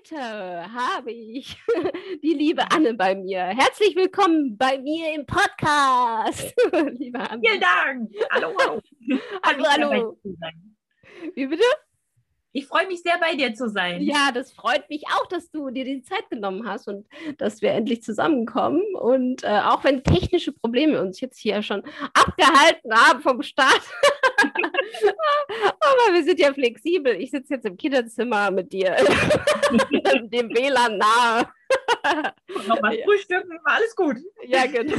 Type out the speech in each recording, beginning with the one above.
Heute habe ich die liebe Anne bei mir. Herzlich willkommen bei mir im Podcast. liebe Anne. Vielen Dank. Hallo, hallo. hallo, hallo. Wie bitte? Ich freue mich sehr, bei dir zu sein. Ja, das freut mich auch, dass du dir die Zeit genommen hast und dass wir endlich zusammenkommen. Und äh, auch wenn technische Probleme uns jetzt hier schon abgehalten haben vom Start. Aber wir sind ja flexibel. Ich sitze jetzt im Kinderzimmer mit dir, dem WLAN nahe. Nochmal frühstücken, alles gut. Ja, genau.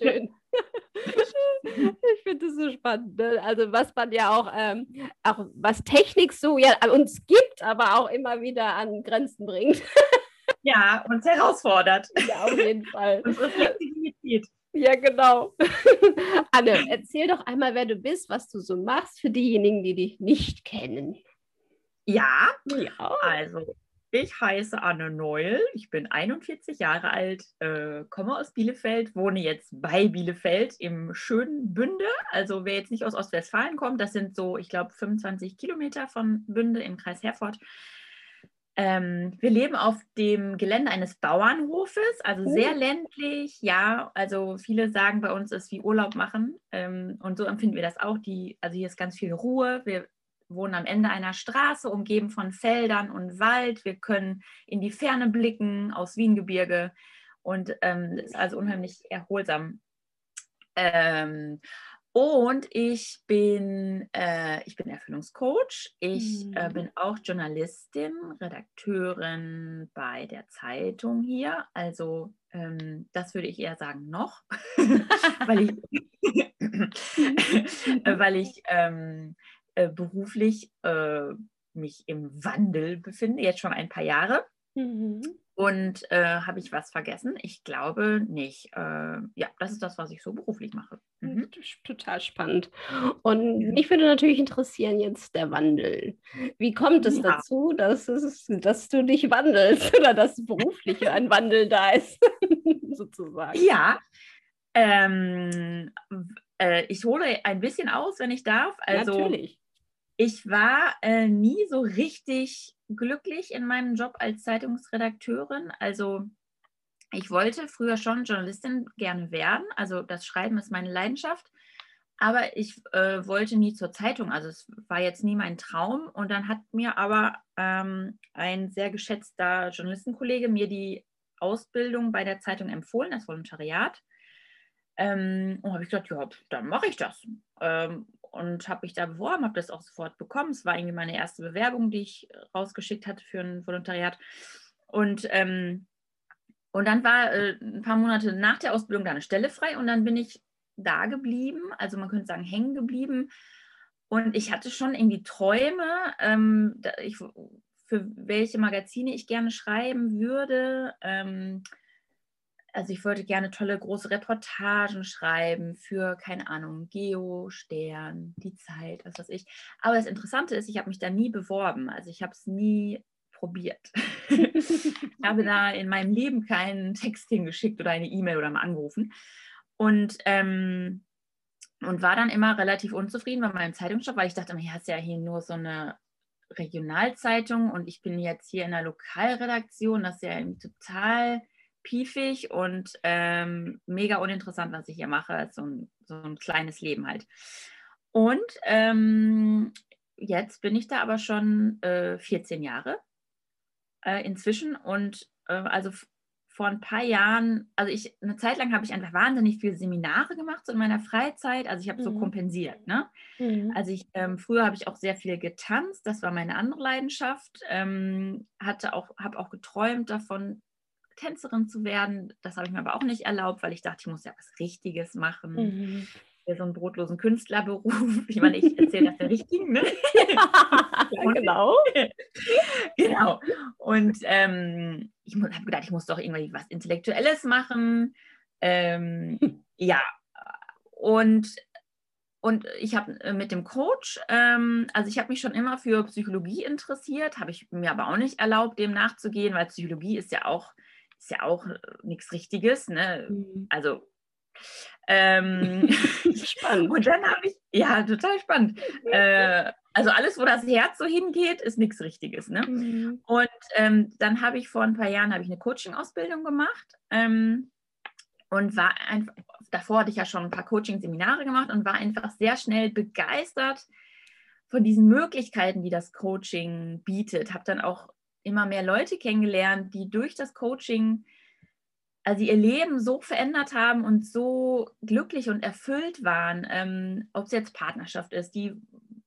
Schön. Ich finde das so spannend. Ne? Also was man ja auch, ähm, auch was Technik so ja uns gibt, aber auch immer wieder an Grenzen bringt. Ja, uns herausfordert. Ja, auf jeden Fall. Unsere Flexibilität. Ja, genau. Anne, erzähl doch einmal, wer du bist, was du so machst für diejenigen, die dich nicht kennen. Ja, ja. also ich heiße Anne Neul, ich bin 41 Jahre alt, äh, komme aus Bielefeld, wohne jetzt bei Bielefeld im schönen Bünde. Also wer jetzt nicht aus Ostwestfalen kommt, das sind so, ich glaube, 25 Kilometer von Bünde im Kreis Herford. Ähm, wir leben auf dem Gelände eines Bauernhofes, also oh. sehr ländlich. Ja, also viele sagen bei uns, ist wie Urlaub machen. Ähm, und so empfinden wir das auch. Die, also hier ist ganz viel Ruhe. Wir wohnen am Ende einer Straße, umgeben von Feldern und Wald. Wir können in die Ferne blicken, aus Wiengebirge. Und ähm, ist also unheimlich erholsam. Ähm, und ich bin, äh, ich bin Erfüllungscoach. Ich mhm. äh, bin auch Journalistin, Redakteurin bei der Zeitung hier. Also ähm, das würde ich eher sagen noch, weil ich, weil ich ähm, äh, beruflich äh, mich im Wandel befinde, jetzt schon ein paar Jahre. Mhm. Und äh, habe ich was vergessen? Ich glaube nicht. Äh, ja, das ist das, was ich so beruflich mache. Mhm. Total spannend. Und mich würde natürlich interessieren jetzt der Wandel. Wie kommt es ja. dazu, dass, es, dass du dich wandelst oder dass beruflich ein Wandel da ist, sozusagen? Ja, ähm, äh, ich hole ein bisschen aus, wenn ich darf. Also, Natürlich ich war äh, nie so richtig glücklich in meinem Job als Zeitungsredakteurin. Also ich wollte früher schon Journalistin gerne werden. Also das Schreiben ist meine Leidenschaft. Aber ich äh, wollte nie zur Zeitung. Also es war jetzt nie mein Traum. Und dann hat mir aber ähm, ein sehr geschätzter Journalistenkollege mir die Ausbildung bei der Zeitung empfohlen, das Volontariat. Ähm, und habe ich gesagt, ja, dann mache ich das. Ähm, und habe mich da beworben, habe das auch sofort bekommen. Es war irgendwie meine erste Bewerbung, die ich rausgeschickt hatte für ein Volontariat. Und, ähm, und dann war äh, ein paar Monate nach der Ausbildung da eine Stelle frei und dann bin ich da geblieben, also man könnte sagen hängen geblieben. Und ich hatte schon irgendwie Träume, ähm, ich, für welche Magazine ich gerne schreiben würde. Ähm, also ich wollte gerne tolle große Reportagen schreiben für, keine Ahnung, Geo, Stern, die Zeit, was weiß ich. Aber das Interessante ist, ich habe mich da nie beworben. Also ich habe es nie probiert. ich habe da in meinem Leben keinen Text hingeschickt oder eine E-Mail oder mal angerufen. Und, ähm, und war dann immer relativ unzufrieden bei meinem Zeitungsjob, weil ich dachte, ja, ist ja hier nur so eine Regionalzeitung und ich bin jetzt hier in der Lokalredaktion. Das ist ja total piefig und ähm, mega uninteressant, was ich hier mache. So ein, so ein kleines Leben halt. Und ähm, jetzt bin ich da aber schon äh, 14 Jahre äh, inzwischen und äh, also vor ein paar Jahren, also ich, eine Zeit lang habe ich einfach wahnsinnig viele Seminare gemacht so in meiner Freizeit. Also ich habe mhm. so kompensiert. Ne? Mhm. Also ich, ähm, früher habe ich auch sehr viel getanzt, das war meine andere Leidenschaft. Ähm, hatte auch, habe auch geträumt davon, Tänzerin zu werden. Das habe ich mir aber auch nicht erlaubt, weil ich dachte, ich muss ja was Richtiges machen. Mhm. so einen brotlosen Künstlerberuf. Ich meine, ich erzähle das der Richtigen, ne? ja, genau. genau. Und ähm, ich habe gedacht, ich muss doch irgendwie was Intellektuelles machen. Ähm, ja, und und ich habe äh, mit dem Coach, ähm, also ich habe mich schon immer für Psychologie interessiert, habe ich mir aber auch nicht erlaubt, dem nachzugehen, weil Psychologie ist ja auch, ist ja auch äh, nichts Richtiges. Ne? Mhm. Also ähm, spannend. Und dann habe ich, ja, total spannend. Äh, also alles, wo das Herz so hingeht, ist nichts Richtiges. Ne? Mhm. Und ähm, dann habe ich vor ein paar Jahren ich eine Coaching-Ausbildung gemacht ähm, und war einfach, davor hatte ich ja schon ein paar Coaching-Seminare gemacht und war einfach sehr schnell begeistert von diesen Möglichkeiten, die das Coaching bietet. Habe dann auch immer mehr Leute kennengelernt, die durch das Coaching also ihr Leben so verändert haben und so glücklich und erfüllt waren, ähm, ob es jetzt Partnerschaft ist, die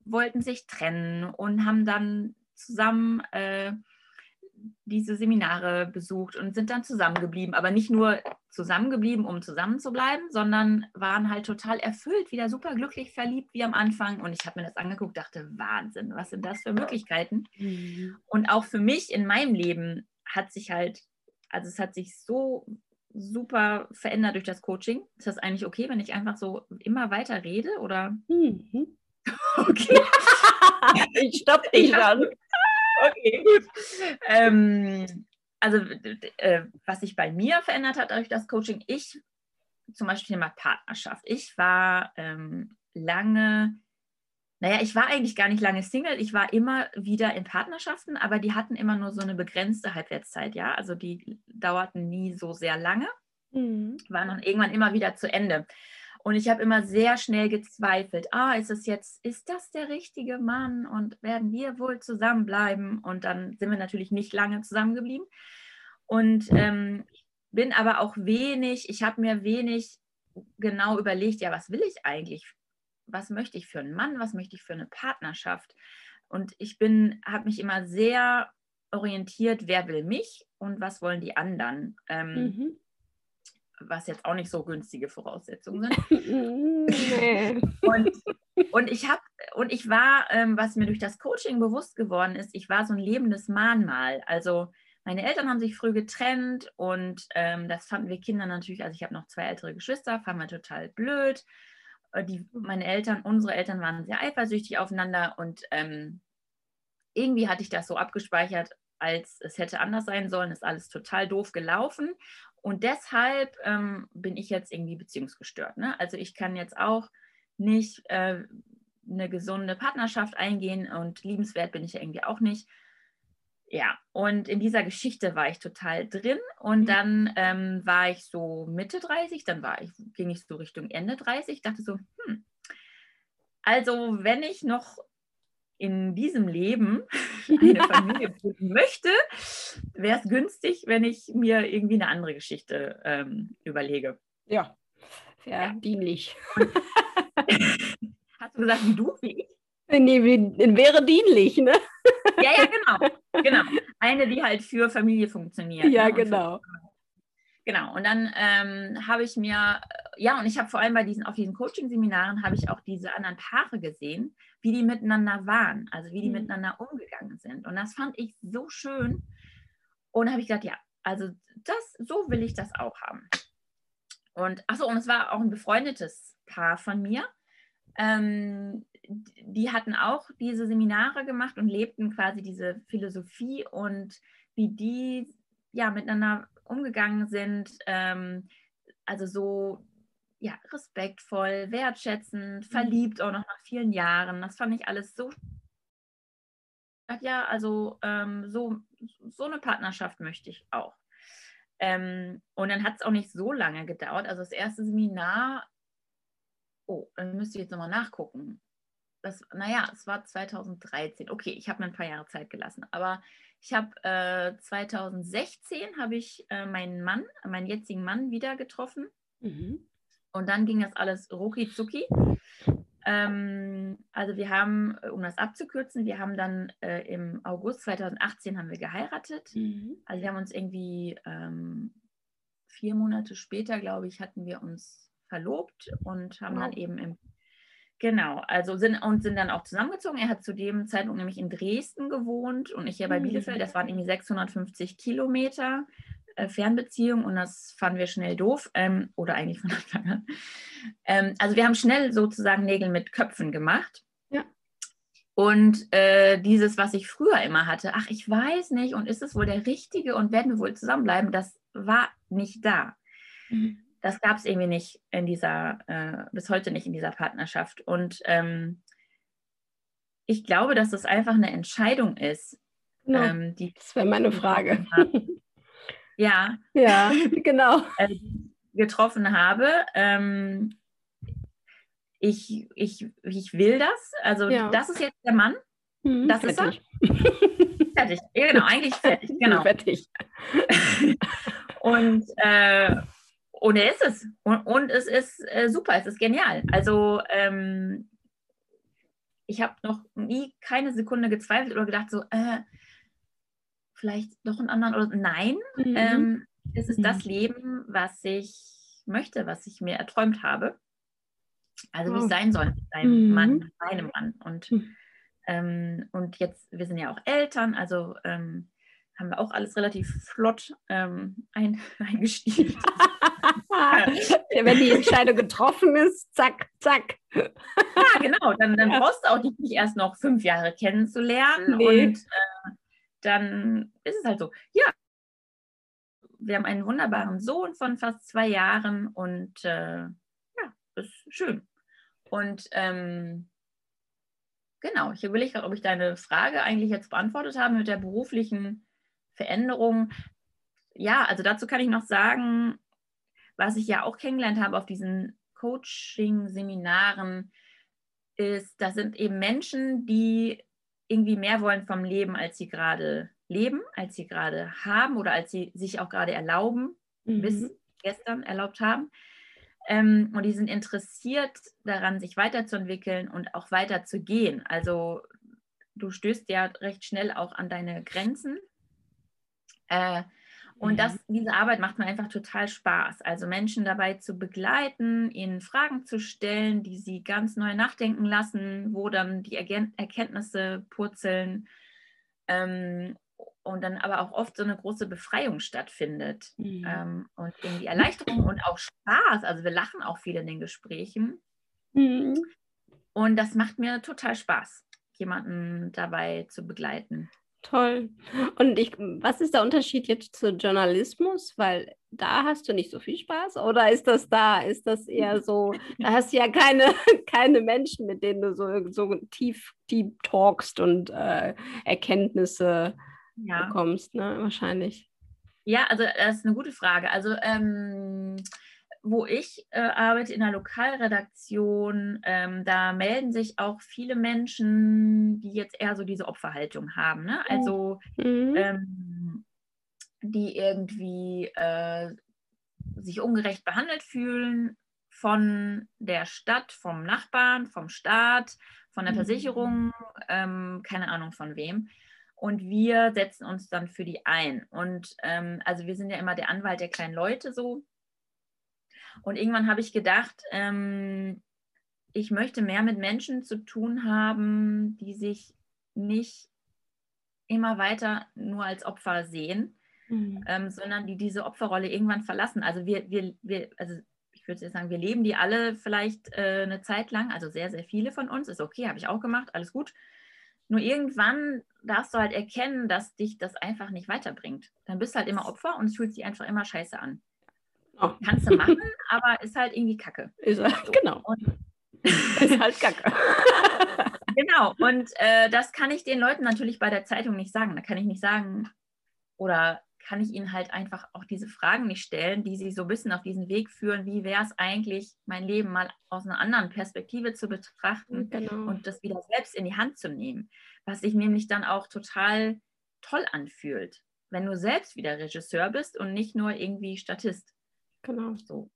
wollten sich trennen und haben dann zusammen äh, diese Seminare besucht und sind dann zusammengeblieben, aber nicht nur zusammengeblieben, um zusammen zu bleiben, sondern waren halt total erfüllt, wieder super glücklich verliebt wie am Anfang. Und ich habe mir das angeguckt, dachte, Wahnsinn, was sind das für Möglichkeiten? Mhm. Und auch für mich in meinem Leben hat sich halt, also es hat sich so super verändert durch das Coaching. Ist das eigentlich okay, wenn ich einfach so immer weiter rede oder? Mhm. Okay. ich stoppe dich dann. Okay, gut. Ähm, also, äh, was sich bei mir verändert hat durch das Coaching, ich zum Beispiel Thema Partnerschaft. Ich war ähm, lange naja, ich war eigentlich gar nicht lange Single. Ich war immer wieder in Partnerschaften, aber die hatten immer nur so eine begrenzte Halbwertszeit, ja. Also die dauerten nie so sehr lange, mhm. waren dann irgendwann immer wieder zu Ende. Und ich habe immer sehr schnell gezweifelt, ah, ist es jetzt, ist das der richtige Mann und werden wir wohl zusammenbleiben? Und dann sind wir natürlich nicht lange zusammengeblieben. Und ähm, bin aber auch wenig, ich habe mir wenig genau überlegt, ja, was will ich eigentlich was möchte ich für einen Mann, was möchte ich für eine Partnerschaft. Und ich bin, habe mich immer sehr orientiert, wer will mich und was wollen die anderen. Ähm, mhm. Was jetzt auch nicht so günstige Voraussetzungen sind. nee. und, und ich habe, und ich war, ähm, was mir durch das Coaching bewusst geworden ist, ich war so ein lebendes Mahnmal. Also meine Eltern haben sich früh getrennt und ähm, das fanden wir Kinder natürlich, also ich habe noch zwei ältere Geschwister, fanden wir total blöd. Äh, die, meine Eltern, unsere Eltern waren sehr eifersüchtig aufeinander und ähm, irgendwie hatte ich das so abgespeichert, als es hätte anders sein sollen, ist alles total doof gelaufen. Und deshalb ähm, bin ich jetzt irgendwie beziehungsgestört. Ne? Also ich kann jetzt auch nicht äh, eine gesunde Partnerschaft eingehen und liebenswert bin ich ja irgendwie auch nicht. Ja, und in dieser Geschichte war ich total drin und mhm. dann ähm, war ich so Mitte 30, dann war ich, ging ich so Richtung Ende 30, dachte so, hm, also wenn ich noch in diesem Leben eine Familie gründen möchte, wäre es günstig, wenn ich mir irgendwie eine andere Geschichte ähm, überlege. Ja, sehr ja. dienlich. Hast du gesagt, wie du, wie ich? Nee, wäre dienlich, ne? Ja, ja, genau. genau. Eine, die halt für Familie funktioniert. Ja, ne? genau. Genau, und dann ähm, habe ich mir, ja, und ich habe vor allem bei diesen, auf diesen Coaching-Seminaren habe ich auch diese anderen Paare gesehen, wie die miteinander waren, also wie die mhm. miteinander umgegangen sind. Und das fand ich so schön. Und habe ich gesagt, ja, also das, so will ich das auch haben. Und achso, und es war auch ein befreundetes Paar von mir. Ähm, die hatten auch diese Seminare gemacht und lebten quasi diese Philosophie und wie die ja miteinander umgegangen sind. Ähm, also so ja, respektvoll, wertschätzend, mhm. verliebt auch noch nach vielen Jahren. Das fand ich alles so. Ja, also ähm, so, so eine Partnerschaft möchte ich auch. Ähm, und dann hat es auch nicht so lange gedauert. Also das erste Seminar, oh, dann müsste ich jetzt nochmal nachgucken das, naja, es war 2013. Okay, ich habe mir ein paar Jahre Zeit gelassen. Aber ich habe äh, 2016 habe ich äh, meinen Mann, meinen jetzigen Mann wieder getroffen. Mhm. Und dann ging das alles rucki zucki. Ähm, also wir haben, um das abzukürzen, wir haben dann äh, im August 2018 haben wir geheiratet. Mhm. Also wir haben uns irgendwie ähm, vier Monate später, glaube ich, hatten wir uns verlobt und haben wow. dann eben im Genau, also sind und sind dann auch zusammengezogen. Er hat zu dem Zeitpunkt nämlich in Dresden gewohnt und ich hier bei Bielefeld. Das waren irgendwie 650 Kilometer äh, Fernbeziehung und das fanden wir schnell doof ähm, oder eigentlich von Anfang an. Ähm, also wir haben schnell sozusagen Nägel mit Köpfen gemacht. Ja. Und äh, dieses, was ich früher immer hatte, ach, ich weiß nicht und ist es wohl der Richtige und werden wir wohl zusammenbleiben, das war nicht da. Mhm das gab es irgendwie nicht in dieser, äh, bis heute nicht in dieser Partnerschaft. Und ähm, ich glaube, dass das einfach eine Entscheidung ist. Genau. Ähm, die, das wäre meine Frage. Ja. Ja, genau. Äh, getroffen habe. Ähm, ich, ich, ich will das. Also ja. das ist jetzt der Mann. Hm, das fertig. ist er. fertig. Genau, eigentlich fertig. Genau. fertig. Und äh, und er ist es. Und, und es ist äh, super, es ist genial. Also ähm, ich habe noch nie keine Sekunde gezweifelt oder gedacht, so, äh, vielleicht doch einen anderen oder nein. Mhm. Ähm, es ist mhm. das Leben, was ich möchte, was ich mir erträumt habe. Also wie es sein soll mit seinem mhm. Mann, meinem Mann. Und, mhm. ähm, und jetzt, wir sind ja auch Eltern, also ähm, haben wir auch alles relativ flott ähm, ein, eingestiegen. Wenn die Entscheidung getroffen ist, zack, zack. ja, genau. Dann, dann brauchst du auch nicht erst noch fünf Jahre kennenzulernen. Nee. Und äh, dann ist es halt so. Ja, wir haben einen wunderbaren Sohn von fast zwei Jahren und äh, ja, ist schön. Und ähm, genau, ich gerade, ob ich deine Frage eigentlich jetzt beantwortet habe mit der beruflichen Veränderung. Ja, also dazu kann ich noch sagen, was ich ja auch kennengelernt habe auf diesen Coaching-Seminaren, ist, das sind eben Menschen, die irgendwie mehr wollen vom Leben, als sie gerade leben, als sie gerade haben oder als sie sich auch gerade erlauben, mhm. bis gestern erlaubt haben. Ähm, und die sind interessiert daran, sich weiterzuentwickeln und auch weiterzugehen. Also du stößt ja recht schnell auch an deine Grenzen. Äh, und das, diese Arbeit macht mir einfach total Spaß. Also Menschen dabei zu begleiten, ihnen Fragen zu stellen, die sie ganz neu nachdenken lassen, wo dann die Erkenntnisse purzeln. Ähm, und dann aber auch oft so eine große Befreiung stattfindet. Mhm. Ähm, und irgendwie Erleichterung und auch Spaß. Also wir lachen auch viel in den Gesprächen. Mhm. Und das macht mir total Spaß, jemanden dabei zu begleiten. Toll. Und ich, was ist der Unterschied jetzt zu Journalismus? Weil da hast du nicht so viel Spaß oder ist das da, ist das eher so, da hast du ja keine, keine Menschen, mit denen du so, so tief, tief talkst und äh, Erkenntnisse ja. bekommst, ne? Wahrscheinlich. Ja, also das ist eine gute Frage. Also ähm, wo ich äh, arbeite in der Lokalredaktion, ähm, da melden sich auch viele Menschen, die jetzt eher so diese Opferhaltung haben. Ne? Oh. Also mhm. ähm, die irgendwie äh, sich ungerecht behandelt fühlen von der Stadt, vom Nachbarn, vom Staat, von der mhm. Versicherung, ähm, keine Ahnung von wem. Und wir setzen uns dann für die ein. Und ähm, also wir sind ja immer der Anwalt der kleinen Leute so und irgendwann habe ich gedacht, ähm, ich möchte mehr mit Menschen zu tun haben, die sich nicht immer weiter nur als Opfer sehen, mhm. ähm, sondern die diese Opferrolle irgendwann verlassen. Also wir, wir, wir, also ich würde jetzt sagen, wir leben die alle vielleicht äh, eine Zeit lang, also sehr, sehr viele von uns, ist okay, habe ich auch gemacht, alles gut. Nur irgendwann darfst du halt erkennen, dass dich das einfach nicht weiterbringt. Dann bist du halt immer Opfer und es fühlt sich einfach immer scheiße an. Oh. Kannst du machen, aber ist halt irgendwie Kacke. Ist, halt, genau. Und, ist halt Kacke. genau. Und äh, das kann ich den Leuten natürlich bei der Zeitung nicht sagen. Da kann ich nicht sagen, oder kann ich ihnen halt einfach auch diese Fragen nicht stellen, die sie so ein bisschen auf diesen Weg führen, wie wäre es eigentlich, mein Leben mal aus einer anderen Perspektive zu betrachten genau. und das wieder selbst in die Hand zu nehmen. Was sich nämlich dann auch total toll anfühlt, wenn du selbst wieder Regisseur bist und nicht nur irgendwie Statist. Genau. So.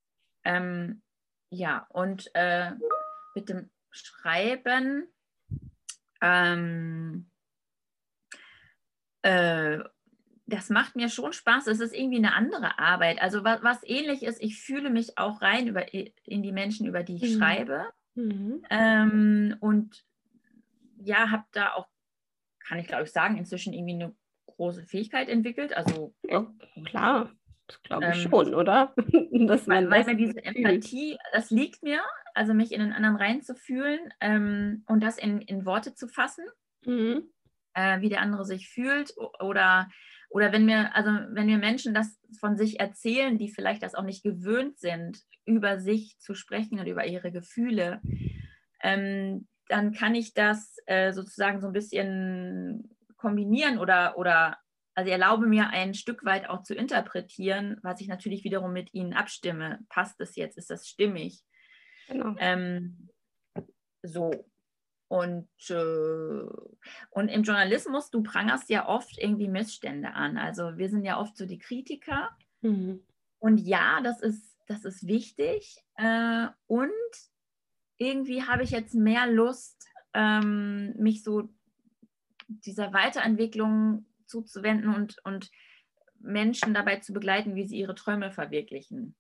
Ähm, ja, und äh, mit dem Schreiben ähm, äh, das macht mir schon Spaß. Es ist irgendwie eine andere Arbeit. Also was, was ähnlich ist, ich fühle mich auch rein über, in die Menschen, über die ich mhm. schreibe. Mhm. Ähm, und ja, habe da auch, kann ich glaube ich sagen, inzwischen irgendwie eine große Fähigkeit entwickelt. Also ja, klar. Das glaube ich ähm, schon, oder? Dass weil, weil mir diese Empathie, das liegt mir, also mich in den anderen reinzufühlen ähm, und das in, in Worte zu fassen, mhm. äh, wie der andere sich fühlt oder oder wenn mir, also wenn mir Menschen das von sich erzählen, die vielleicht das auch nicht gewöhnt sind, über sich zu sprechen und über ihre Gefühle, ähm, dann kann ich das äh, sozusagen so ein bisschen kombinieren oder, oder also erlaube mir ein Stück weit auch zu interpretieren, was ich natürlich wiederum mit ihnen abstimme. Passt das jetzt? Ist das stimmig? Genau. Ähm, so. Und, äh, und im Journalismus, du prangerst ja oft irgendwie Missstände an. Also wir sind ja oft so die Kritiker. Mhm. Und ja, das ist, das ist wichtig. Äh, und irgendwie habe ich jetzt mehr Lust, ähm, mich so dieser Weiterentwicklung zuzuwenden und, und Menschen dabei zu begleiten, wie sie ihre Träume verwirklichen.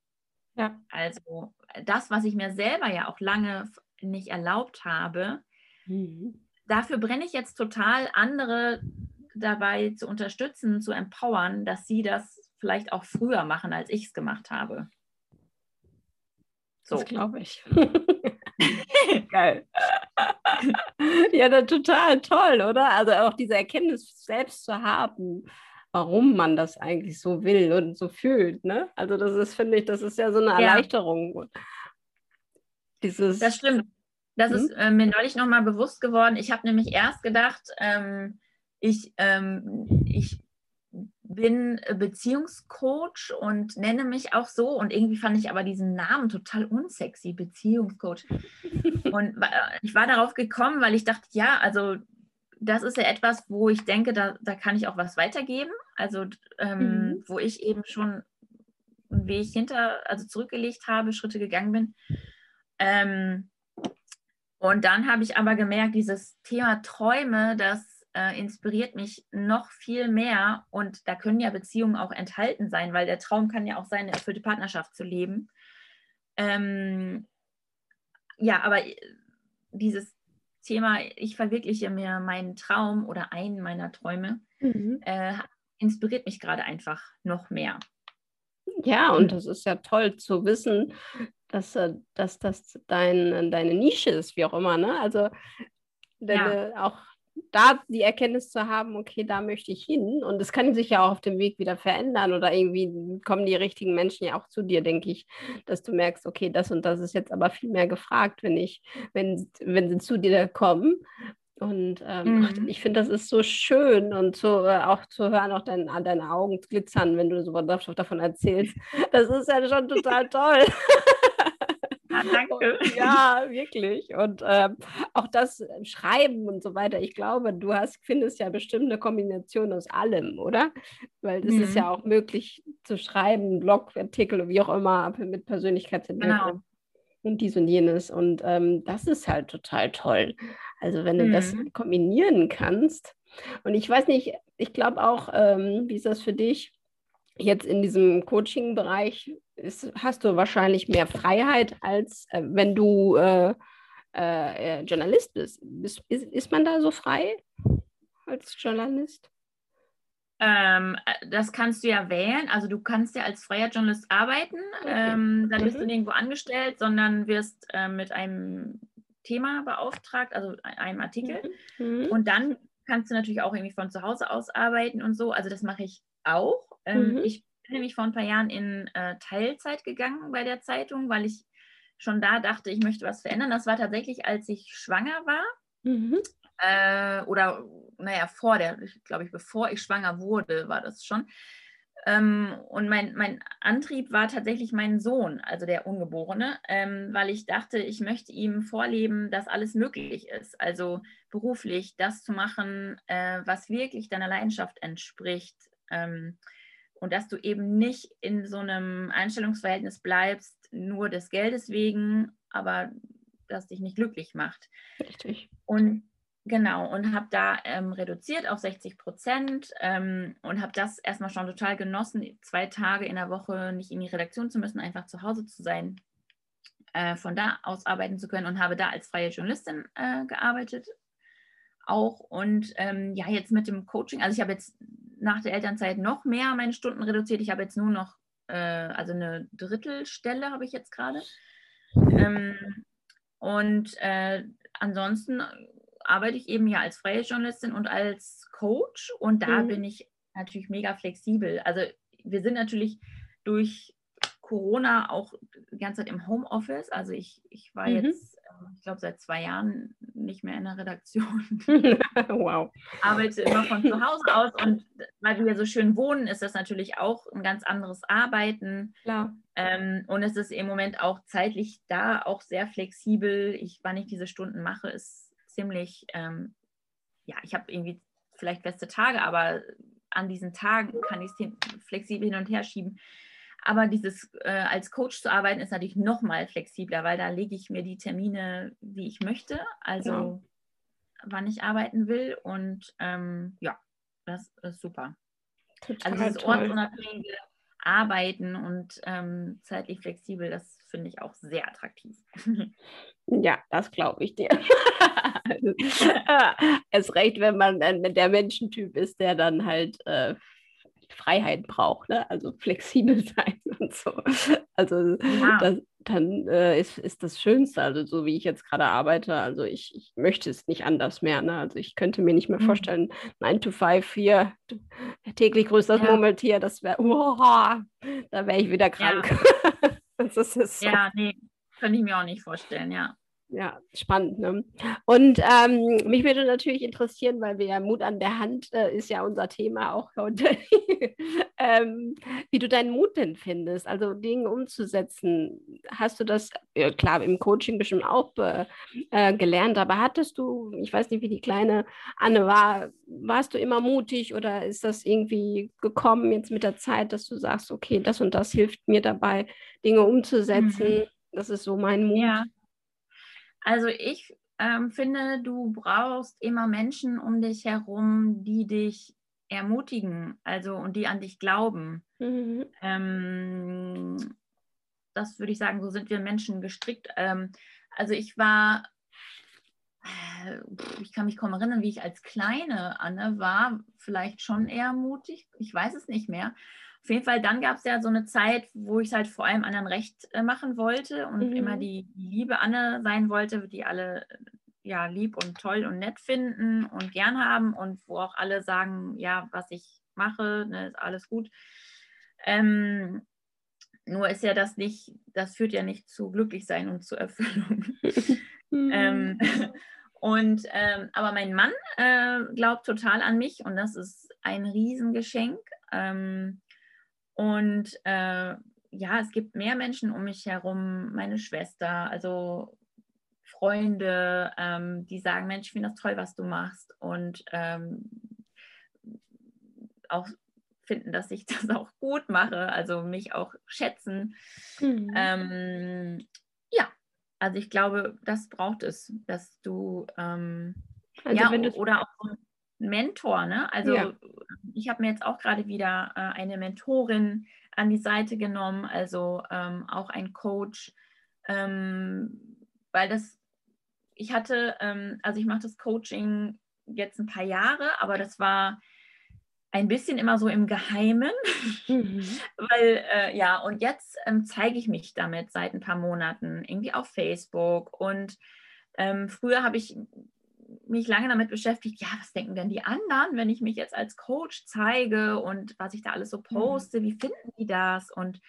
Ja. Also das, was ich mir selber ja auch lange nicht erlaubt habe, Mhm. Dafür brenne ich jetzt total, andere dabei zu unterstützen, zu empowern, dass sie das vielleicht auch früher machen, als ich es gemacht habe. So. Das glaube ich. Geil. ja, total toll, oder? Also auch diese Erkenntnis selbst zu haben, warum man das eigentlich so will und so fühlt. Ne? Also das ist, finde ich, das ist ja so eine Erleichterung. Ja. Dieses, das stimmt. Das mhm. ist äh, mir neulich nochmal bewusst geworden. Ich habe nämlich erst gedacht, ähm, ich, ähm, ich bin Beziehungscoach und nenne mich auch so. Und irgendwie fand ich aber diesen Namen total unsexy, Beziehungscoach. und ich war darauf gekommen, weil ich dachte, ja, also das ist ja etwas, wo ich denke, da, da kann ich auch was weitergeben. Also ähm, mhm. wo ich eben schon einen Weg hinter, also zurückgelegt habe, Schritte gegangen bin. Ähm, und dann habe ich aber gemerkt, dieses Thema Träume, das äh, inspiriert mich noch viel mehr. Und da können ja Beziehungen auch enthalten sein, weil der Traum kann ja auch sein, eine erfüllte Partnerschaft zu leben. Ähm, ja, aber äh, dieses Thema, ich verwirkliche mir meinen Traum oder einen meiner Träume, mhm. äh, inspiriert mich gerade einfach noch mehr. Ja, und das ist ja toll zu wissen, dass, äh, dass das dein, deine Nische ist, wie auch immer. Ne? Also deine, ja. auch da die Erkenntnis zu haben, okay, da möchte ich hin. Und es kann sich ja auch auf dem Weg wieder verändern oder irgendwie kommen die richtigen Menschen ja auch zu dir, denke ich, dass du merkst, okay, das und das ist jetzt aber viel mehr gefragt, wenn ich, wenn, wenn sie zu dir kommen. Und ähm, mhm. ich finde, das ist so schön und so äh, auch zu hören, auch dein, deine Augen glitzern, wenn du so davon erzählst. Das ist ja schon total toll. Ja, danke. ja, wirklich. Und ähm, auch das Schreiben und so weiter. Ich glaube, du hast, findest ja bestimmt eine Kombination aus allem, oder? Weil es mhm. ist ja auch möglich zu schreiben, Blogartikel, wie auch immer, mit Persönlichkeitsentwicklung. Genau. Und dies und jenes. Und ähm, das ist halt total toll. Also, wenn du mhm. das kombinieren kannst. Und ich weiß nicht, ich glaube auch, ähm, wie ist das für dich? Jetzt in diesem Coaching-Bereich hast du wahrscheinlich mehr Freiheit, als äh, wenn du äh, äh, Journalist bist. Ist, ist. Ist man da so frei als Journalist? Ähm, äh, das kannst du ja wählen. Also du kannst ja als freier Journalist arbeiten. Okay. Ähm, dann bist mhm. du nirgendwo angestellt, sondern wirst äh, mit einem Thema beauftragt, also einem Artikel. Mhm. mhm. Und dann kannst du natürlich auch irgendwie von zu Hause aus arbeiten und so. Also das mache ich auch. Ähm, mhm. Ich bin nämlich vor ein paar Jahren in äh, Teilzeit gegangen bei der Zeitung, weil ich schon da dachte, ich möchte was verändern. Das war tatsächlich, als ich schwanger war. Mhm. Äh, oder, naja, vor der, glaube ich, bevor ich schwanger wurde, war das schon. Ähm, und mein, mein Antrieb war tatsächlich mein Sohn, also der Ungeborene, ähm, weil ich dachte, ich möchte ihm vorleben, dass alles möglich ist. Also beruflich das zu machen, äh, was wirklich deiner Leidenschaft entspricht. Ähm, und dass du eben nicht in so einem Einstellungsverhältnis bleibst, nur des Geldes wegen, aber das dich nicht glücklich macht. Richtig. Und Genau, und habe da ähm, reduziert auf 60 Prozent ähm, und habe das erstmal schon total genossen, zwei Tage in der Woche nicht in die Redaktion zu müssen, einfach zu Hause zu sein, äh, von da aus arbeiten zu können und habe da als freie Journalistin äh, gearbeitet auch. Und ähm, ja, jetzt mit dem Coaching, also ich habe jetzt nach der Elternzeit noch mehr meine Stunden reduziert. Ich habe jetzt nur noch, äh, also eine Drittelstelle habe ich jetzt gerade. Ähm, und äh, ansonsten arbeite ich eben ja als freie Journalistin und als Coach und da mhm. bin ich natürlich mega flexibel. Also wir sind natürlich durch Corona auch die ganze Zeit im Homeoffice. Also ich, ich war mhm. jetzt, ähm, ich glaube, seit zwei Jahren nicht mehr in der Redaktion. wow. Arbeite immer von zu Hause aus und weil wir so schön wohnen, ist das natürlich auch ein ganz anderes Arbeiten. Klar. Ähm, und es ist im Moment auch zeitlich da auch sehr flexibel. Ich, wann ich diese Stunden mache, ist ziemlich, ähm, ja, ich habe irgendwie vielleicht feste Tage, aber an diesen Tagen kann ich es flexibel hin und her schieben. Aber dieses äh, als Coach zu arbeiten ist natürlich noch mal flexibler, weil da lege ich mir die Termine, wie ich möchte, also ja. wann ich arbeiten will. Und ähm, ja, das ist super. Total also dieses ortsunabhängige Arbeiten und ähm, zeitlich flexibel, das finde ich auch sehr attraktiv. Ja, das glaube ich dir. es recht, wenn man der Menschentyp ist, der dann halt äh, Freiheit braucht, ne? also flexibel sein und so. Also ja. das, dann äh, ist, ist das Schönste, also so wie ich jetzt gerade arbeite, also ich, ich möchte es nicht anders mehr. Ne? Also ich könnte mir nicht mehr mhm. vorstellen, 9 to 5 hier, täglich grüßt das ja. Murmeltier, das wäre, oh, da wäre ich wieder krank. Ja. das ist so. ja, nee, könnte ich mir auch nicht vorstellen, ja ja, spannend. Ne? Und ähm, mich würde natürlich interessieren, weil wir ja Mut an der Hand äh, ist ja unser Thema auch heute, ähm, wie du deinen Mut denn findest, also Dinge umzusetzen. Hast du das, ja, klar, im Coaching bestimmt auch äh, gelernt, aber hattest du, ich weiß nicht, wie die kleine Anne war, warst du immer mutig oder ist das irgendwie gekommen jetzt mit der Zeit, dass du sagst, okay, das und das hilft mir dabei, Dinge umzusetzen? Mhm. Das ist so mein Mut. Ja. Also ich ähm, finde, du brauchst immer Menschen um dich herum, die dich ermutigen, also und die an dich glauben. Mhm. Ähm, das würde ich sagen, so sind wir Menschen gestrickt. Ähm, also ich war, äh, ich kann mich kaum erinnern, wie ich als kleine Anne war, vielleicht schon eher mutig. Ich weiß es nicht mehr. Auf jeden Fall, dann gab es ja so eine Zeit, wo ich es halt vor allem anderen recht äh, machen wollte und mhm. immer die, liebe Anne sein wollte, die alle ja lieb und toll und nett finden und gern haben und wo auch alle sagen, ja, was ich mache, ne, ist alles gut. Ähm, nur ist ja das nicht, das führt ja nicht zu Glücklichsein und zu Erfüllung. ähm, mhm. und ähm, aber mein Mann äh, glaubt total an mich und das ist ein Riesengeschenk. Ähm, und äh, ja, es gibt mehr Menschen um mich herum, meine Schwester, also Freunde, ähm, die sagen, Mensch, ich finde das toll, was du machst. Und ähm, auch finden, dass ich das auch gut mache, also mich auch schätzen. Mhm. Ähm, ja, also ich glaube, das braucht es, dass du ähm, also ja, oder auch ein Mentor, ne? Also ja ich habe mir jetzt auch gerade wieder äh, eine Mentorin an die Seite genommen, also ähm, auch ein Coach, ähm, weil das, ich hatte, ähm, also ich mache das Coaching jetzt ein paar Jahre, aber das war ein bisschen immer so im Geheimen, mhm. weil äh, ja, und jetzt ähm, zeige ich mich damit seit ein paar Monaten irgendwie auf Facebook und ähm, früher habe ich mich lange damit beschäftigt, ja, was denken denn die anderen, wenn ich mich jetzt als Coach zeige und was ich da alles so mhm. poste, wie finden die das? Und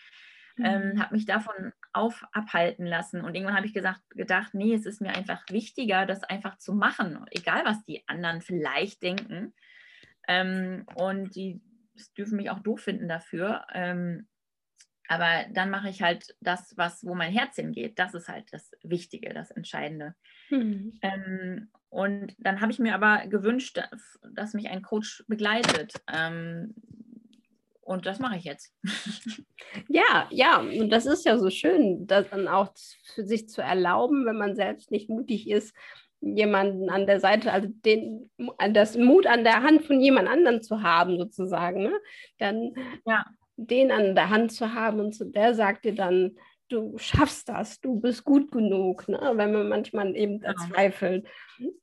ähm, mhm. habe mich davon auf, abhalten lassen. Und irgendwann habe ich gesagt, gedacht, nee, es ist mir einfach wichtiger, das einfach zu machen, egal was die anderen vielleicht denken. Ähm, und die dürfen mich auch doof finden dafür. Ähm, aber dann mache ich halt das, was, wo mein Herz hingeht. Das ist halt das Wichtige, das Entscheidende. Mhm. Ähm, und dann habe ich mir aber gewünscht, dass mich ein Coach begleitet. Ähm, und das mache ich jetzt. Ja, ja, und das ist ja so schön, das dann auch für sich zu erlauben, wenn man selbst nicht mutig ist, jemanden an der Seite, also den, das Mut an der Hand von jemand anderem zu haben, sozusagen, ne? dann ja. den an der Hand zu haben und so, der sagt dir dann, du schaffst das, du bist gut genug, ne? wenn man manchmal eben ja. zweifelt.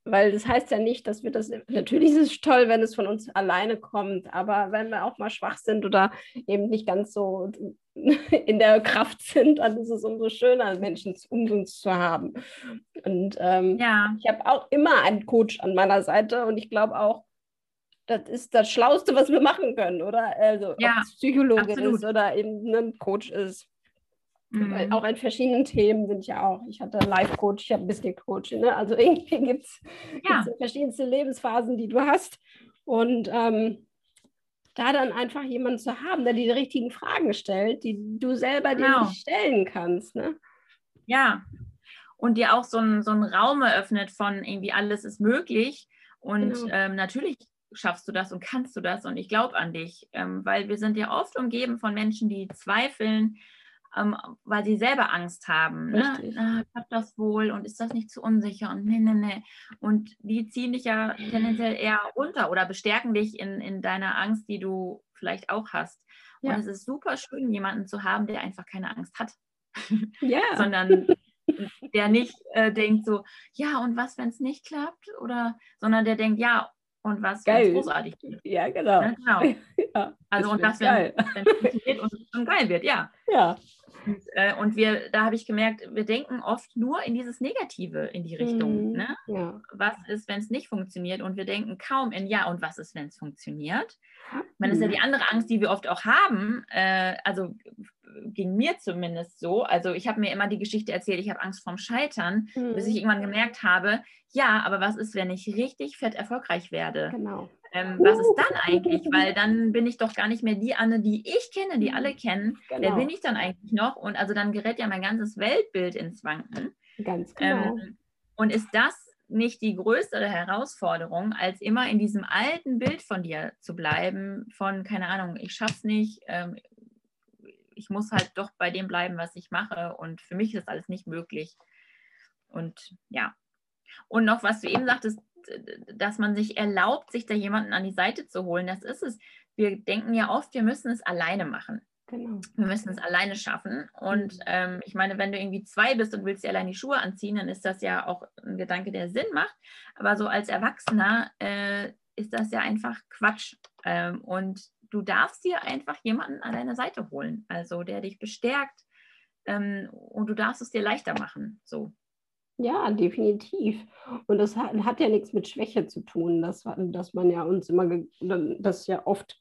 Weil das heißt ja nicht, dass wir das, natürlich ist es toll, wenn es von uns alleine kommt, aber wenn wir auch mal schwach sind oder eben nicht ganz so in der Kraft sind, dann ist es umso schöner, Menschen um uns zu haben. Und ähm, ja. ich habe auch immer einen Coach an meiner Seite und ich glaube auch, das ist das Schlauste, was wir machen können, oder? Also ja, ob es Psychologe absolut. ist oder eben ein Coach ist. Mhm. Auch in verschiedenen Themen sind ja auch. Ich hatte Life-Coach, ich habe Business-Coach. Ne? Also irgendwie gibt es ja. verschiedenste Lebensphasen, die du hast. Und ähm, da dann einfach jemanden zu haben, der die richtigen Fragen stellt, die du selber genau. dir nicht stellen kannst. Ne? Ja, und dir auch so einen so Raum eröffnet von irgendwie alles ist möglich. Und genau. ähm, natürlich schaffst du das und kannst du das und ich glaube an dich, ähm, weil wir sind ja oft umgeben von Menschen, die zweifeln, ähm, weil sie selber Angst haben. Ne? Ah, klappt das wohl und ist das nicht zu unsicher und ne, ne, ne. Und die ziehen dich ja tendenziell eher runter oder bestärken dich in, in deiner Angst, die du vielleicht auch hast. Ja. Und es ist super schön, jemanden zu haben, der einfach keine Angst hat. Ja. Sondern der nicht äh, denkt so, ja, und was, wenn es nicht klappt? Oder, sondern der denkt, ja, und was geil. großartig wird. Ja, genau. Ja, genau. Ja, also und das, wenn es funktioniert und, und geil wird, ja. Ja. Und, äh, und wir, da habe ich gemerkt, wir denken oft nur in dieses Negative in die Richtung. Mhm. Ne? Ja. Was ist, wenn es nicht funktioniert? Und wir denken kaum in ja, und was ist, wenn es funktioniert? Man ist ja die andere Angst, die wir oft auch haben. Äh, also ging mir zumindest so. Also ich habe mir immer die Geschichte erzählt, ich habe Angst vorm Scheitern, mhm. bis ich irgendwann gemerkt habe, ja, aber was ist, wenn ich richtig fett erfolgreich werde? Genau. Ähm, was ist dann eigentlich? Weil dann bin ich doch gar nicht mehr die Anne, die ich kenne, die alle kennen. Genau. Wer bin ich dann eigentlich noch? Und also dann gerät ja mein ganzes Weltbild ins Wanken. Ganz genau. Ähm, und ist das nicht die größere Herausforderung, als immer in diesem alten Bild von dir zu bleiben, von, keine Ahnung, ich schaff's nicht, ähm, ich muss halt doch bei dem bleiben, was ich mache und für mich ist das alles nicht möglich. Und ja. Und noch, was du eben sagtest, dass man sich erlaubt, sich da jemanden an die Seite zu holen, das ist es. Wir denken ja oft, wir müssen es alleine machen. Genau. Wir müssen es alleine schaffen. Und mhm. ähm, ich meine, wenn du irgendwie zwei bist und willst dir allein die Schuhe anziehen, dann ist das ja auch ein Gedanke, der Sinn macht. Aber so als Erwachsener äh, ist das ja einfach Quatsch. Ähm, und du darfst dir einfach jemanden an deine Seite holen, also der dich bestärkt. Ähm, und du darfst es dir leichter machen. So. Ja, definitiv. Und das hat, hat, ja nichts mit Schwäche zu tun, dass, dass man ja uns immer, das ja oft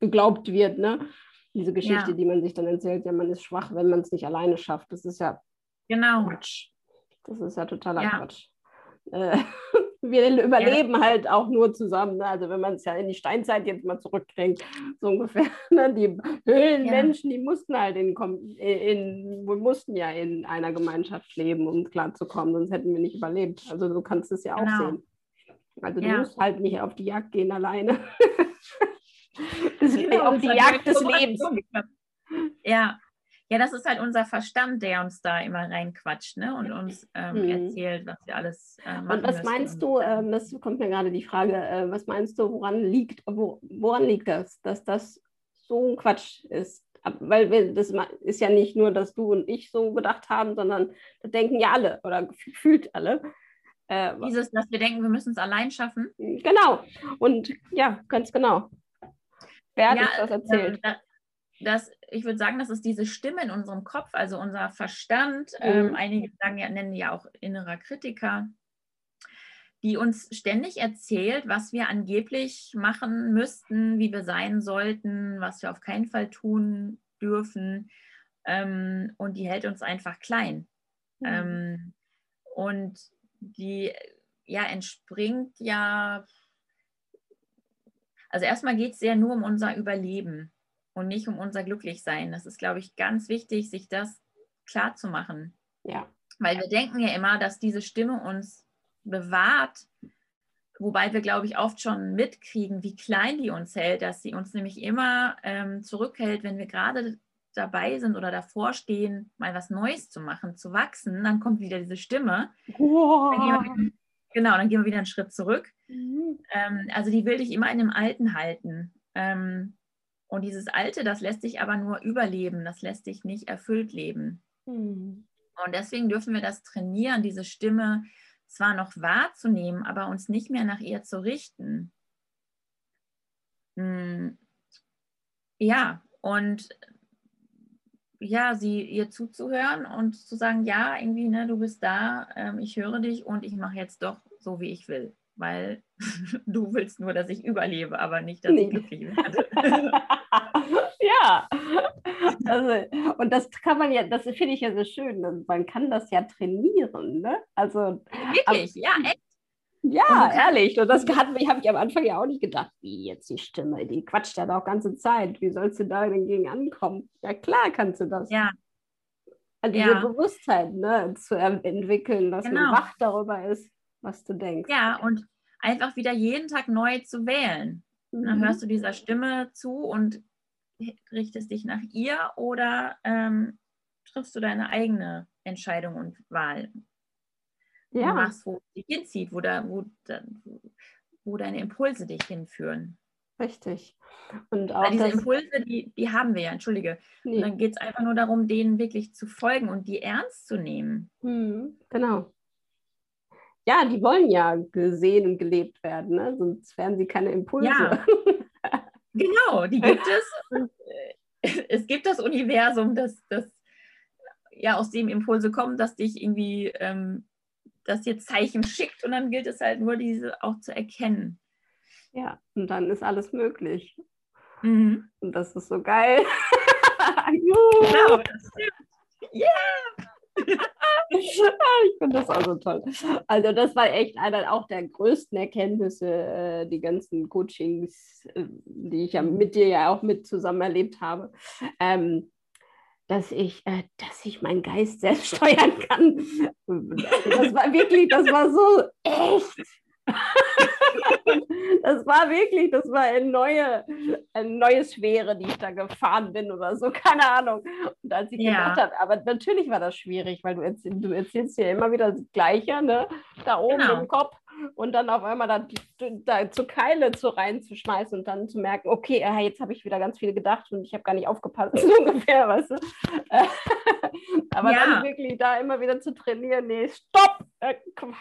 geglaubt wird, ne? Diese Geschichte, ja. die man sich dann erzählt, ja, man ist schwach, wenn man es nicht alleine schafft. Das ist ja genau. Quatsch. Das ist ja totaler ja. Quatsch. Äh, wir überleben ja. halt auch nur zusammen. Ne? Also wenn man es ja in die Steinzeit jetzt mal zurückkriegt, so ungefähr. Ne? Die Höhlenmenschen, ja. die mussten halt in, in, wir mussten ja in einer Gemeinschaft leben, um klarzukommen, sonst hätten wir nicht überlebt. Also du kannst es ja auch genau. sehen. Also du ja. musst halt nicht auf die Jagd gehen alleine. das genau, auf die Jagd des Lebens. Ja, ja, das ist halt unser Verstand, der uns da immer reinquatscht ne? und uns ähm, mhm. erzählt, was wir alles äh, machen. Und was meinst du, äh, das kommt mir gerade die Frage, äh, was meinst du, woran liegt, wo, woran liegt das, dass das so ein Quatsch ist? Weil wir, das ist ja nicht nur, dass du und ich so gedacht haben, sondern das denken ja alle oder gefühlt alle. Äh, Dieses, dass wir denken, wir müssen es allein schaffen. Genau. Und ja, ganz genau. Wer hat ja, uns das erzählt? Ähm, das, ich würde sagen, das ist diese Stimme in unserem Kopf, also unser Verstand. Ähm, mhm. Ähm, einige sagen ja, nennen ja auch innerer Kritiker, die uns ständig erzählt, was wir angeblich machen müssten, wie wir sein sollten, was wir auf keinen Fall tun dürfen. Ähm, und die hält uns einfach klein. Mhm. Ähm, und die ja entspringt ja, also erstmal geht es ja nur um unser Überleben und nicht um unser Glücklichsein. Das ist, glaube ich, ganz wichtig, sich das klar zu machen. Ja. Weil wir denken ja immer, dass diese Stimme uns bewahrt, wobei wir, glaube ich, oft schon mitkriegen, wie klein die uns hält, dass sie uns nämlich immer ähm, zurückhält, wenn wir gerade dabei sind oder davor stehen, mal was Neues zu machen, zu wachsen, dann kommt wieder diese Stimme. Wow. Genau, dann gehen wir wieder einen Schritt zurück. Mhm. Ähm, also die will dich immer in dem Alten halten. Ähm, und dieses Alte, das lässt sich aber nur überleben, das lässt sich nicht erfüllt leben. Mhm. Und deswegen dürfen wir das trainieren, diese Stimme zwar noch wahrzunehmen, aber uns nicht mehr nach ihr zu richten. Mhm. Ja, und ja, sie ihr zuzuhören und zu sagen, ja, irgendwie, ne, du bist da, ähm, ich höre dich und ich mache jetzt doch so, wie ich will. Weil du willst nur, dass ich überlebe, aber nicht, dass nee. ich glücklich werde. ja. Also, und das kann man ja, das finde ich ja so schön. Man kann das ja trainieren, ne? Also wirklich, ja, echt. Ja, und ehrlich. Und das habe ich am Anfang ja auch nicht gedacht, wie jetzt die Stimme, die quatscht ja doch ganze Zeit. Wie sollst du da denn gegen ankommen? Ja, klar kannst du das. Ja. Also diese ja. Bewusstheit ne, zu entwickeln, dass genau. man wach darüber ist, was du denkst. Ja, und einfach wieder jeden Tag neu zu wählen. Mhm. Dann hörst du dieser Stimme zu und richtest dich nach ihr oder ähm, triffst du deine eigene Entscheidung und Wahl? ja. machst, wo dich hinzieht, wo, da, wo, wo deine Impulse dich hinführen. Richtig. Und auch Weil diese Impulse, die, die haben wir ja, entschuldige. Nee. Und dann geht es einfach nur darum, denen wirklich zu folgen und die ernst zu nehmen. Mhm, genau. Ja, die wollen ja gesehen und gelebt werden, ne? sonst wären sie keine Impulse. Ja. genau, die gibt es. Äh, es gibt das Universum, das, das ja aus dem Impulse kommen, dass dich irgendwie ähm, das dir Zeichen schickt und dann gilt es halt nur, diese auch zu erkennen. Ja, und dann ist alles möglich. Mhm. Und das ist so geil. genau, das stimmt. Yeah! ich finde das auch so toll. Also das war echt einer auch der größten Erkenntnisse, äh, die ganzen Coachings, äh, die ich ja mit dir ja auch mit zusammen erlebt habe. Ähm, dass ich, äh, dass ich meinen Geist selbst steuern kann. Das war wirklich, das war so echt. das war wirklich, das war eine neue, eine neue Sphäre, die ich da gefahren bin oder so, keine Ahnung. Und als ich ja. gemacht habe, aber natürlich war das schwierig, weil du, erzähl, du erzählst ja immer wieder das Gleiche, ne? Da oben genau. im Kopf und dann auf einmal da, da zu Keile zu reinzuschmeißen und dann zu merken, okay, jetzt habe ich wieder ganz viel gedacht und ich habe gar nicht aufgepasst, so ungefähr, weißt du. Aber ja. dann wirklich da immer wieder zu trainieren, nee, stopp, äh,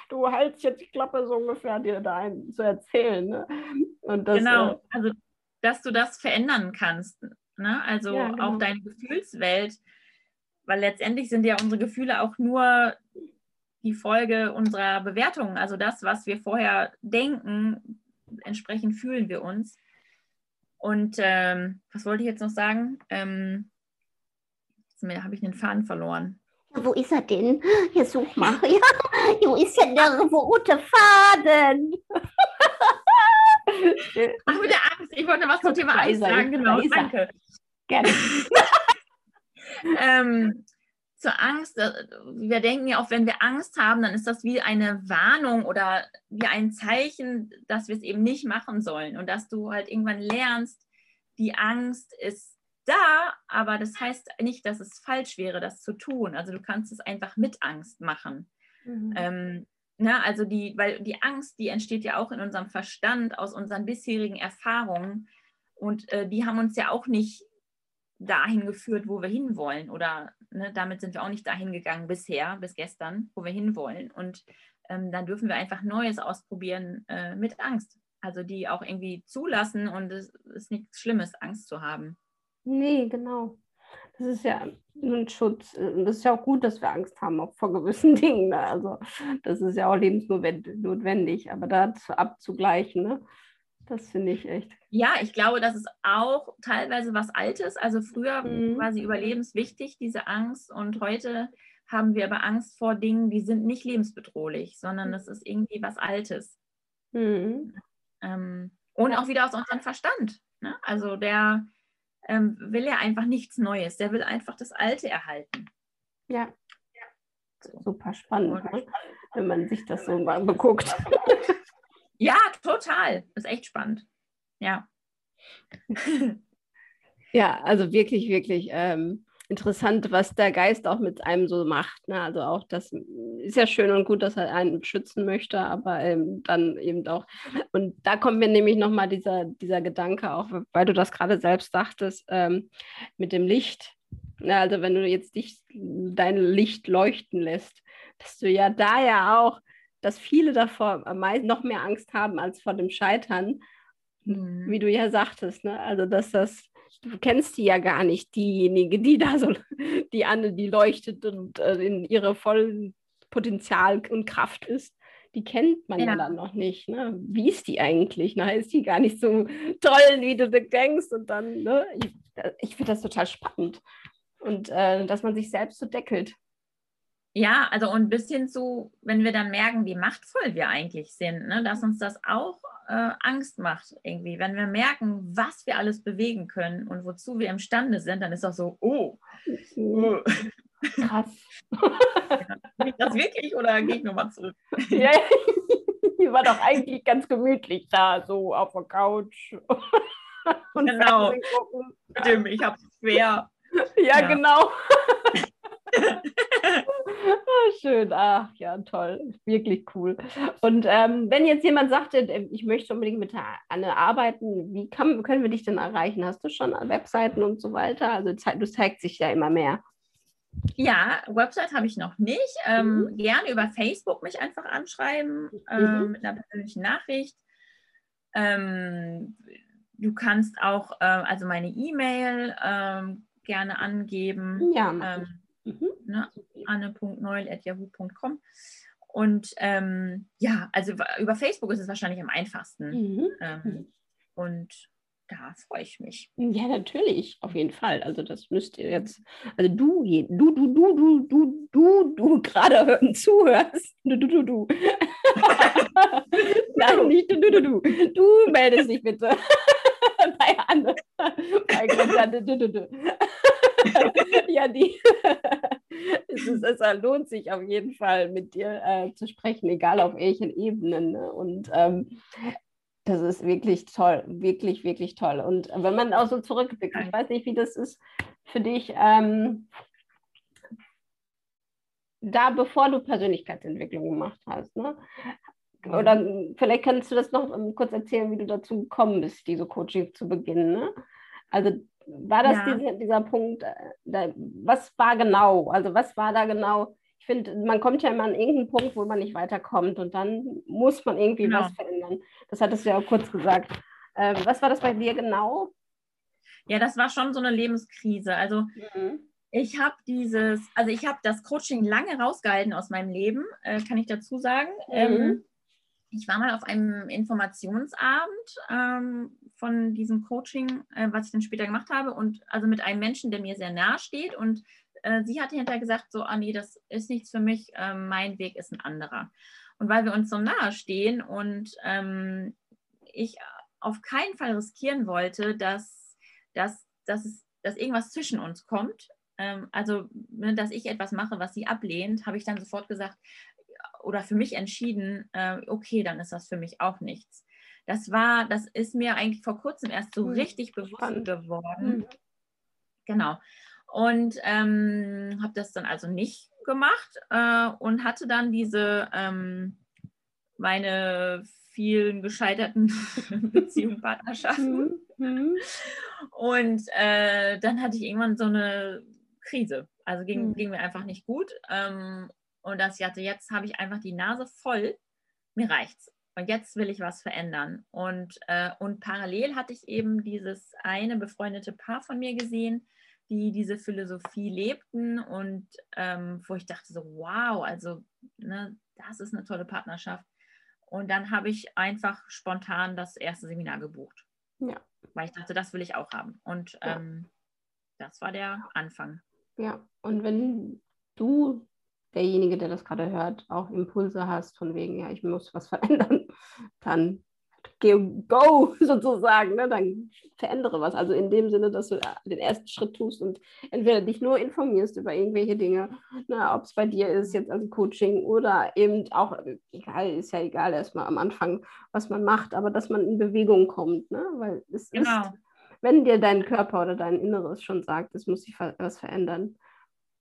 du hältst jetzt die Klappe so ungefähr, dir da ein, zu erzählen. Ne? Und das, genau, äh, also dass du das verändern kannst. Ne? Also ja, genau. auch deine Gefühlswelt, weil letztendlich sind ja unsere Gefühle auch nur die Folge unserer Bewertungen, also das, was wir vorher denken, entsprechend fühlen wir uns. Und ähm, was wollte ich jetzt noch sagen? Ähm, jetzt habe ich den Faden verloren. Wo ist er denn? Hier such mal. Ja, wo ist denn der rote Faden? Ach, mit der Angst. Ich wollte was zum Thema Angst sagen. Genau, danke. Gerne. ähm, zur Angst, äh, wir denken ja auch, wenn wir Angst haben, dann ist das wie eine Warnung oder wie ein Zeichen, dass wir es eben nicht machen sollen und dass du halt irgendwann lernst, die Angst ist da, aber das heißt nicht, dass es falsch wäre, das zu tun. Also du kannst es einfach mit Angst machen. Mhm. Ähm, na, ne, also die, weil die Angst, die entsteht ja auch in unserem Verstand aus unseren bisherigen Erfahrungen und äh, die haben uns ja auch nicht dahin geführt, wo wir hinwollen. Oder ne, damit sind wir auch nicht dahin gegangen bisher, bis gestern, wo wir hinwollen. Und ähm, dann dürfen wir einfach Neues ausprobieren äh, mit Angst. Also die auch irgendwie zulassen und es ist nichts Schlimmes, Angst zu haben. Nee, genau. Das ist ja ein Schutz. Das ist ja auch gut, dass wir Angst haben, auch vor gewissen Dingen. Ne? Also das ist ja auch lebensnotwendig, aber da abzugleichen, ne? Das finde ich echt. Ja, ich glaube, das ist auch teilweise was Altes. Also früher mhm. war sie überlebenswichtig, diese Angst. Und heute haben wir aber Angst vor Dingen, die sind nicht lebensbedrohlich, sondern das ist irgendwie was Altes. Mhm. Ähm, und auch wieder aus unserem Verstand. Ne? Also der ähm, will ja einfach nichts Neues. Der will einfach das Alte erhalten. Ja. Super spannend, ne? wenn man sich das so mal beguckt. Ja, total. Das ist echt spannend. Ja. ja, also wirklich, wirklich. Ähm, interessant, was der Geist auch mit einem so macht. Ne? Also auch das ist ja schön und gut, dass er einen schützen möchte, aber ähm, dann eben auch. Und da kommt mir nämlich nochmal dieser, dieser Gedanke, auch weil du das gerade selbst sagtest, ähm, mit dem Licht. Ja, also wenn du jetzt dich, dein Licht leuchten lässt, dass du ja da ja auch, dass viele davor noch mehr Angst haben als vor dem Scheitern, mhm. wie du ja sagtest. Ne? Also dass das du kennst die ja gar nicht, diejenige, die da so, die Anne, die leuchtet und äh, in ihre vollen Potenzial und Kraft ist. Die kennt man ja, ja dann noch nicht. Ne? Wie ist die eigentlich? Na, ist die gar nicht so toll, wie du denkst? Und dann, ne? ich, ich finde das total spannend. Und äh, dass man sich selbst so deckelt. Ja, also und bis hin zu, wenn wir dann merken, wie machtvoll wir eigentlich sind, ne, dass uns das auch äh, Angst macht irgendwie. Wenn wir merken, was wir alles bewegen können und wozu wir imstande sind, dann ist das so, oh. Krass. ja, das wirklich oder gehe ich nochmal zurück? ja, die war doch eigentlich ganz gemütlich da, so auf der Couch. Und genau. Stimmt, ich habe es schwer. Ja, ja, genau. Schön, ach ja, toll, wirklich cool. Und ähm, wenn jetzt jemand sagte, äh, ich möchte unbedingt mit Anne arbeiten, wie kann, können wir dich denn erreichen? Hast du schon Webseiten und so weiter? Also du zeigst sich ja immer mehr. Ja, Website habe ich noch nicht. Ähm, mhm. Gerne über Facebook mich einfach anschreiben ähm, mhm. mit einer persönlichen Nachricht. Ähm, du kannst auch, äh, also meine E-Mail ähm, gerne angeben. Ja, ähm, Mhm. Ne? anne.neul.yahoo.com. Und ähm, ja, also über Facebook ist es wahrscheinlich am einfachsten. Mhm. Ähm, mhm. und da freue ich mich. Ja, natürlich, auf jeden Fall. Also das müsst ihr jetzt, also du, du, du, du, du, du, du, du gerade zuhörst. Du, du, du, du. Nein, nicht du, du, du, du. Du meldest dich bitte bei Anne. Bei Grenze, du, du, du. ja, die. es, ist, es lohnt sich auf jeden Fall, mit dir äh, zu sprechen, egal auf welchen Ebenen. Ne? Und ähm, das ist wirklich toll, wirklich, wirklich toll. Und wenn man auch so zurückblickt, ich weiß nicht, wie das ist für dich, ähm, da bevor du Persönlichkeitsentwicklung gemacht hast, ne? Oder vielleicht kannst du das noch kurz erzählen, wie du dazu gekommen bist, diese Coaching zu beginnen. Ne? Also war das ja. diese, dieser Punkt, äh, da, was war genau? Also was war da genau? Ich finde, man kommt ja immer an irgendeinen Punkt, wo man nicht weiterkommt und dann muss man irgendwie genau. was verändern. Das hattest du ja auch kurz gesagt. Äh, was war das bei dir genau? Ja, das war schon so eine Lebenskrise. Also mhm. ich habe dieses, also ich habe das Coaching lange rausgehalten aus meinem Leben, äh, kann ich dazu sagen. Mhm. Ähm, ich war mal auf einem Informationsabend ähm, von diesem Coaching, äh, was ich dann später gemacht habe, und also mit einem Menschen, der mir sehr nahe steht. Und äh, sie hatte hinterher gesagt: So, ah, nee, das ist nichts für mich, äh, mein Weg ist ein anderer. Und weil wir uns so nahe stehen und ähm, ich auf keinen Fall riskieren wollte, dass, dass, dass, es, dass irgendwas zwischen uns kommt, ähm, also ne, dass ich etwas mache, was sie ablehnt, habe ich dann sofort gesagt, oder für mich entschieden, äh, okay, dann ist das für mich auch nichts. Das war, das ist mir eigentlich vor kurzem erst so mhm. richtig bewusst Spannend. geworden. Mhm. Genau. Und ähm, habe das dann also nicht gemacht äh, und hatte dann diese, ähm, meine vielen gescheiterten Beziehungen, Partnerschaften. Mhm. mhm. Und äh, dann hatte ich irgendwann so eine Krise. Also ging, mhm. ging mir einfach nicht gut. Ähm, und dass ich hatte, jetzt habe ich einfach die Nase voll, mir reicht's. Und jetzt will ich was verändern. Und, äh, und parallel hatte ich eben dieses eine befreundete Paar von mir gesehen, die diese Philosophie lebten und ähm, wo ich dachte so, wow, also ne, das ist eine tolle Partnerschaft. Und dann habe ich einfach spontan das erste Seminar gebucht. Ja. Weil ich dachte, das will ich auch haben. Und ähm, ja. das war der Anfang. Ja, und wenn du derjenige, der das gerade hört, auch Impulse hast, von wegen, ja, ich muss was verändern, dann go sozusagen, ne? dann verändere was. Also in dem Sinne, dass du den ersten Schritt tust und entweder dich nur informierst über irgendwelche Dinge, ne? ob es bei dir ist jetzt als Coaching oder eben auch, egal, ist ja egal erstmal am Anfang, was man macht, aber dass man in Bewegung kommt, ne? weil es genau. ist wenn dir dein Körper oder dein Inneres schon sagt, es muss sich was verändern,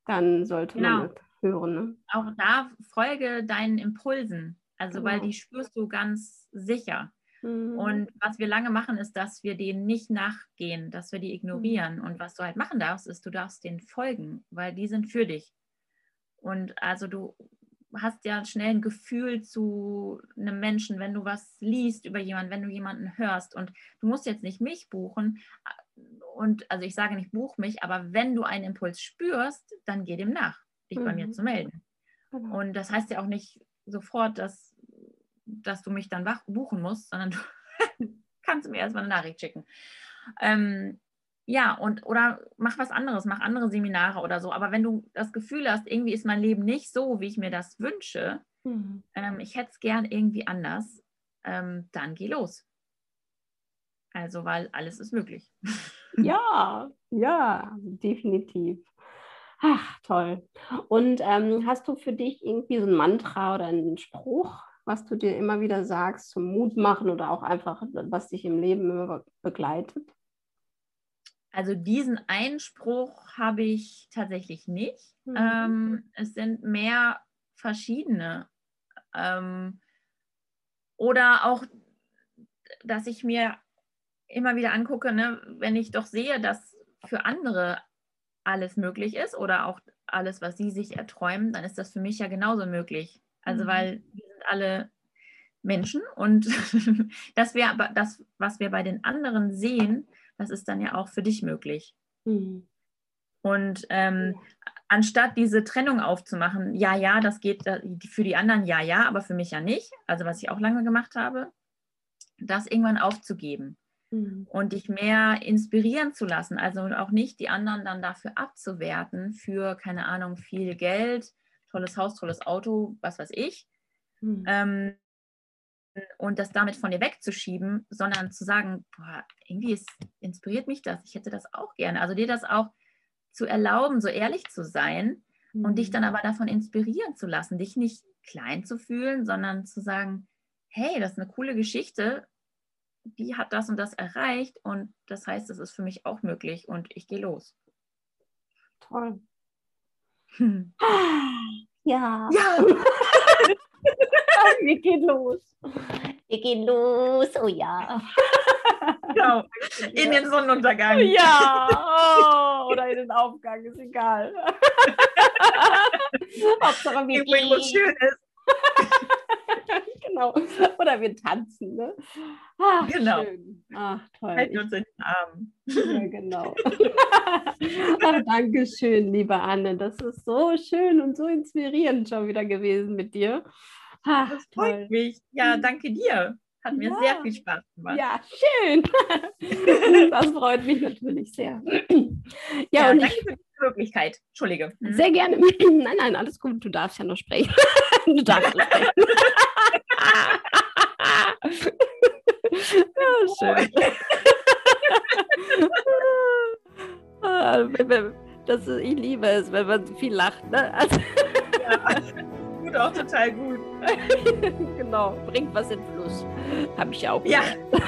dann sollte genau. man hören. Ne? Auch da folge deinen Impulsen. Also, genau. weil die spürst du ganz sicher. Mhm. Und was wir lange machen, ist, dass wir denen nicht nachgehen, dass wir die ignorieren. Mhm. Und was du halt machen darfst, ist, du darfst denen folgen, weil die sind für dich. Und also du hast ja schnell ein Gefühl zu einem Menschen, wenn du was liest über jemanden, wenn du jemanden hörst. Und du musst jetzt nicht mich buchen. Und also ich sage nicht, buch mich, aber wenn du einen Impuls spürst, dann geh dem nach, dich mhm. bei mir mhm. zu melden. Genau. Und das heißt ja auch nicht sofort, dass, dass du mich dann buchen musst, sondern du kannst mir erstmal eine Nachricht schicken. Ähm, ja, und oder mach was anderes, mach andere Seminare oder so. Aber wenn du das Gefühl hast, irgendwie ist mein Leben nicht so, wie ich mir das wünsche, mhm. ähm, ich hätte es gern irgendwie anders, ähm, dann geh los. Also, weil alles ist möglich. Ja, ja, definitiv. Ach, toll. Und ähm, hast du für dich irgendwie so ein Mantra oder einen Spruch, was du dir immer wieder sagst zum Mut machen oder auch einfach, was dich im Leben immer begleitet? Also diesen Einspruch habe ich tatsächlich nicht. Mhm. Ähm, es sind mehr verschiedene. Ähm, oder auch, dass ich mir immer wieder angucke, ne, wenn ich doch sehe, dass für andere alles möglich ist oder auch alles, was sie sich erträumen, dann ist das für mich ja genauso möglich. Also mhm. weil wir sind alle Menschen und dass wir aber das, was wir bei den anderen sehen, das ist dann ja auch für dich möglich. Mhm. Und ähm, anstatt diese Trennung aufzumachen, ja, ja, das geht für die anderen, ja, ja, aber für mich ja nicht, also was ich auch lange gemacht habe, das irgendwann aufzugeben mhm. und dich mehr inspirieren zu lassen, also auch nicht die anderen dann dafür abzuwerten, für, keine Ahnung, viel Geld, tolles Haus, tolles Auto, was weiß ich. Mhm. Ähm, und das damit von dir wegzuschieben, sondern zu sagen, boah, irgendwie ist, inspiriert mich das, ich hätte das auch gerne. Also dir das auch zu erlauben, so ehrlich zu sein mhm. und dich dann aber davon inspirieren zu lassen, dich nicht klein zu fühlen, sondern zu sagen, hey, das ist eine coole Geschichte, die hat das und das erreicht und das heißt, es ist für mich auch möglich und ich gehe los. Toll. Hm. Ja. Ja. Wir gehen los. Wir gehen los, oh ja. Genau, in den Sonnenuntergang. Ja, oh, oder in den Aufgang, ist egal. Hauptsache wir gehen. schön ist. genau. Oder wir tanzen, ne? Ach, genau. Schön. Ach, toll. Halten uns in den Arm. Ja, genau. Ach, Dankeschön, liebe Anne. Das ist so schön und so inspirierend schon wieder gewesen mit dir. Ach, das freut toll. mich. Ja, mhm. danke dir. Hat mir ja. sehr viel Spaß gemacht. Ja, schön. das freut mich natürlich sehr. Ja, ja und danke ich, für die Möglichkeit. Entschuldige. Mhm. Sehr gerne. Nein, nein, alles gut. Du darfst ja noch sprechen. Du darfst noch sprechen. ja, schön. Das, ich liebe es, wenn man viel lacht. Ne? Also ja tut auch total gut. genau, bringt was in Fluss. Habe ich auch. Ja.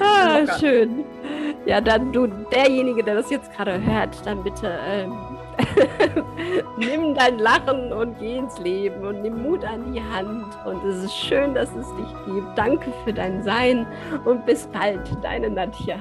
ah, schön. Ja, dann du, derjenige, der das jetzt gerade hört, dann bitte ähm, nimm dein Lachen und geh ins Leben und nimm Mut an die Hand. Und es ist schön, dass es dich gibt. Danke für dein Sein und bis bald, deine Nadja.